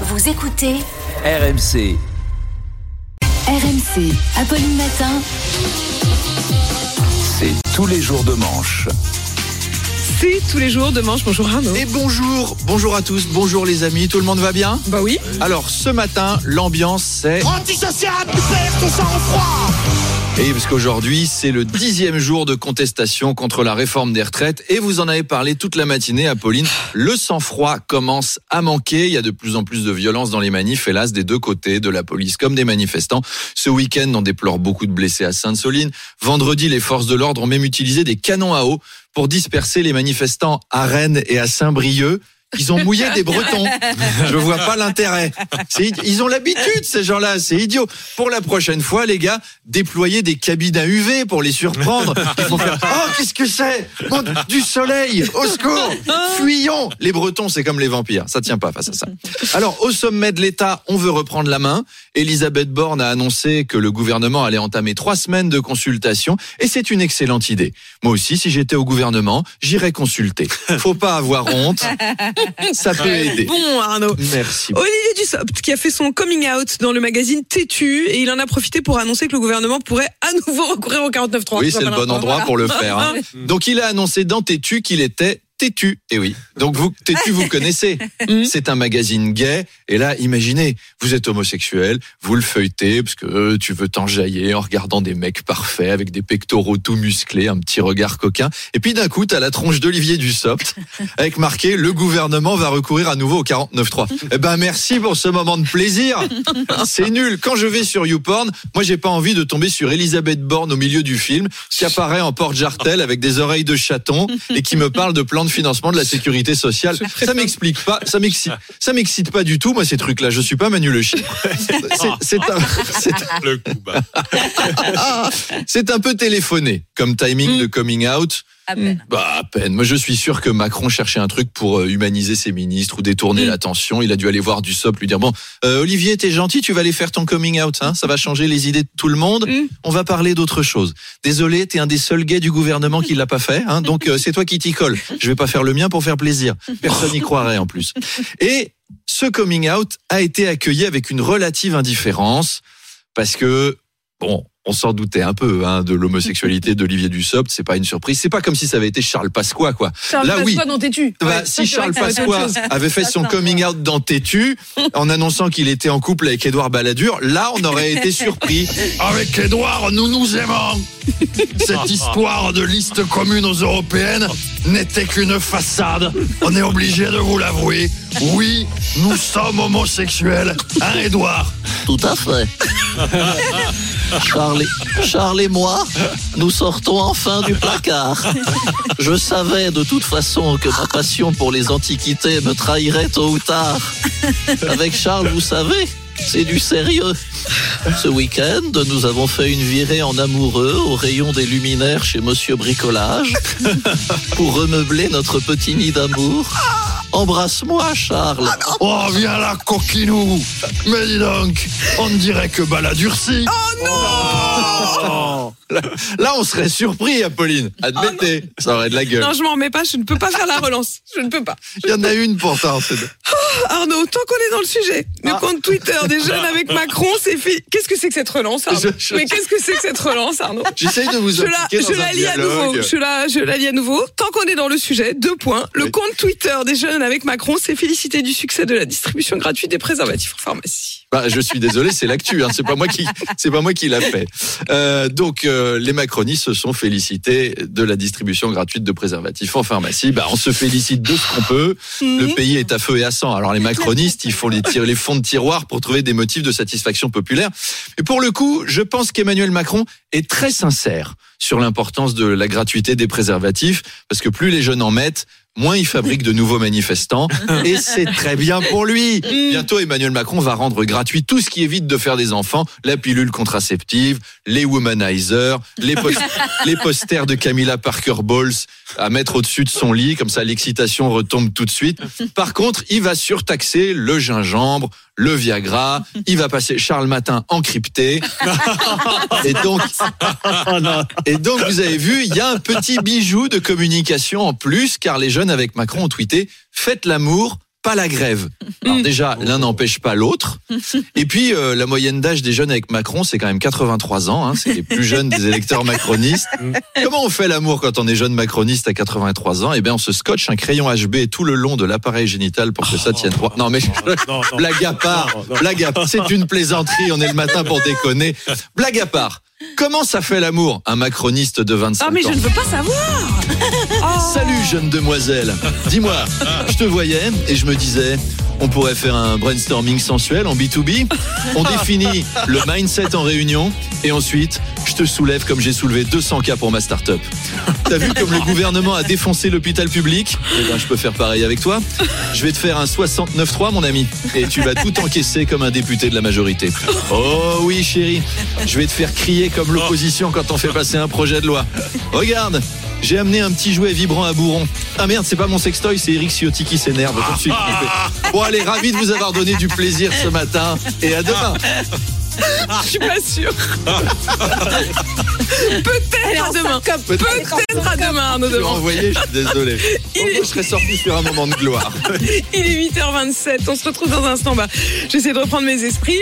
Vous écoutez RMC. RMC, Apolline Matin. C'est tous les jours de manche. C'est tous les jours de manche. Bonjour Arnaud. Et bonjour, bonjour à tous, bonjour les amis, tout le monde va bien? Bah oui. Alors ce matin, l'ambiance c'est... Antisocial, tu perds ton sang-froid Et parce qu'aujourd'hui c'est le dixième jour de contestation contre la réforme des retraites et vous en avez parlé toute la matinée Apolline. Le sang-froid commence à manquer, il y a de plus en plus de violence dans les manifs, hélas des deux côtés, de la police comme des manifestants. Ce week-end on déplore beaucoup de blessés à Sainte-Soline. Vendredi les forces de l'ordre ont même utilisé des canons à eau pour disperser les manifestants à Rennes et à Saint-Brieuc. Ils ont mouillé des Bretons. Je vois pas l'intérêt. Ils ont l'habitude, ces gens-là. C'est idiot. Pour la prochaine fois, les gars, déployez des cabines à UV pour les surprendre. Ils vont faire Oh, qu'est-ce que c'est? Du soleil Au secours Fuyons Les Bretons, c'est comme les vampires. Ça tient pas face à ça. Alors, au sommet de l'État, on veut reprendre la main. Elisabeth Borne a annoncé que le gouvernement allait entamer trois semaines de consultation. Et c'est une excellente idée. Moi aussi, si j'étais au gouvernement, j'irais consulter. Faut pas avoir honte. Ça peut aider. Bon Arnaud. Merci. Olivier Dussopt qui a fait son coming out dans le magazine Tétu et il en a profité pour annoncer que le gouvernement pourrait à nouveau recourir au 49.3. Oui, c'est le bon endroit pour le faire. hein. Donc il a annoncé dans Tétu qu'il était têtu. Et oui. Donc vous, Tétu, vous connaissez. C'est un magazine gay. Et là, imaginez, vous êtes homosexuel, vous le feuilletez parce que euh, tu veux t'enjailler en regardant des mecs parfaits avec des pectoraux tout musclés, un petit regard coquin. Et puis d'un coup, t'as la tronche d'Olivier Dussopt avec marqué le gouvernement va recourir à nouveau au 49.3. Eh ben merci pour ce moment de plaisir. C'est nul. Quand je vais sur YouPorn, moi j'ai pas envie de tomber sur Elisabeth Borne au milieu du film qui apparaît en porte-jartel avec des oreilles de chaton et qui me parle de plan de financement de la sécurité sociale. Ça m'explique pas, ça m'excite, ça m'excite pas du tout moi ces trucs-là. Je suis pas Manu Le Chien. C'est- un, Le coup un peu téléphoné comme timing de coming out. Bah à peine. Moi je suis sûr que Macron cherchait un truc pour euh, humaniser ses ministres ou détourner l'attention. Il a dû aller voir du SOP lui dire bon euh, Olivier t'es gentil tu vas aller faire ton coming out hein ça va changer les idées de tout le monde. Mm. On va parler d'autre chose. Désolé t'es un des seuls gays du gouvernement qui l'a pas fait hein donc euh, c'est toi qui t'y colle. Je vais pas faire le mien pour faire plaisir. Personne n'y croirait en plus. Et ce coming out a été accueilli avec une relative indifférence parce que bon, on s'en doutait un peu hein, de l'homosexualité d'Olivier Dussopt, c'est pas une surprise, c'est pas comme si ça avait été Charles Pasqua quoi. Charles Là, oui. Pasqua dans Tétu. Bah, Ouais, si Charles Pasqua avait fait son coming out dans Tétu en annonçant qu'il était en couple avec Édouard Balladur, là on aurait été surpris. Avec Edouard, nous nous aimons Cette histoire de liste commune aux européennes n'était qu'une façade. On est obligé de vous l'avouer. Oui, nous sommes homosexuels. Hein, Edouard Tout à fait. Charles, et- moi, nous sortons enfin du placard. Je savais de toute façon que ma passion pour les antiquités me trahirait tôt ou tard. Avec Charles, vous savez, c'est du sérieux. Ce week-end, nous avons fait une virée en amoureux au rayon des luminaires chez Monsieur Bricolage pour remeubler notre petit nid d'amour. Embrasse-moi, Charles. Oh, viens là, coquinou. Mais dis donc, on dirait que Baladurci Là on serait surpris Apolline, admettez, ça aurait de la gueule. Non, je m'en remets pas, je ne peux pas faire la relance. Je ne peux pas. Il y en a une pourtant. de- Arnaud, tant qu'on est dans le sujet, le Ah. compte Twitter des jeunes avec Macron, c'est fait. Qu'est-ce que c'est que cette relance, Arnaud Je- je- Mais qu'est-ce que c'est que cette relance, Arnaud J'essaye de vous je la, je la lis à nouveau. Je la, je la lis à nouveau. Tant qu'on est dans le sujet, deux points. Le Oui. compte Twitter des jeunes avec Macron s'est félicité du succès de la distribution gratuite des préservatifs en pharmacie. Bah, je suis désolé, c'est l'actu. Hein. C'est pas moi qui, c'est pas moi qui l'a fait. Euh, donc, euh, les macronistes se sont félicités de la distribution gratuite de préservatifs en pharmacie. Bah, on se félicite de ce qu'on peut. Le pays est à feu et à sang. Alors, les macronistes, ils font les, les fonds de tiroir pour trouver des motifs de satisfaction populaire. Et pour le coup, je pense qu'Emmanuel Macron est très sincère sur l'importance de la gratuité des préservatifs, parce que plus les jeunes en mettent, moins il fabrique de nouveaux manifestants. Et c'est très bien pour lui. Bientôt, Emmanuel Macron va rendre gratuit tout ce qui évite de faire des enfants, la pilule contraceptive, les womanizers, les posters de Camilla Parker Bowles à mettre au-dessus de son lit, comme ça l'excitation retombe tout de suite. Par contre, il va surtaxer le gingembre, le Viagra, il va passer Charles Matin encrypté. Et donc, et donc, vous avez vu, il y a un petit bijou de communication en plus, car les jeunes avec Macron ont tweeté Faites l'amour, pas la grève. Alors déjà, l'un n'empêche pas l'autre. Et puis, euh, la moyenne d'âge des jeunes avec Macron, c'est quand même 83 ans. Hein, c'est les plus jeunes des électeurs macronistes. Comment on fait l'amour quand on est jeune macroniste à 83 ans? Eh bien, on se scotche un crayon HB tout le long de l'appareil génital pour que ça tienne droit. Non, mais Non, non. blague à part, Non, blague à part. C'est une plaisanterie. On est le matin pour déconner. Blague à part. Comment ça fait l'amour Un macroniste de 25 Ah, mais je ans? ne veux pas savoir. Salut jeune demoiselle. Dis-moi, je te voyais et je me disais, on pourrait faire un brainstorming sensuel en B2B. On définit le mindset en réunion et ensuite, je te soulève comme j'ai soulevé 200 cas pour ma start-up. T'as vu comme le gouvernement a défoncé l'hôpital public? Eh ben, je peux faire pareil avec toi. Je vais te faire un 69-3, mon ami, et tu vas tout encaisser comme un député de la majorité. Oh oui, chérie, je vais te faire crier comme l'opposition quand on fait passer un projet de loi. Regarde, j'ai amené un petit jouet vibrant à bourron. Ah merde, c'est pas mon sextoy, c'est Eric Ciotti qui s'énerve. Je me suis trompé. Bon allez, ravi de vous avoir donné du plaisir ce matin et à demain. Je suis pas sûre. Peut-être à demain. Peut-être à demain, Arnaud Je vais Deman. envoyer, je suis désolé. Est- je serais sorti sur un moment de gloire. Il est 8h27. On se retrouve dans un instant. Bah, j'essaie de reprendre mes esprits.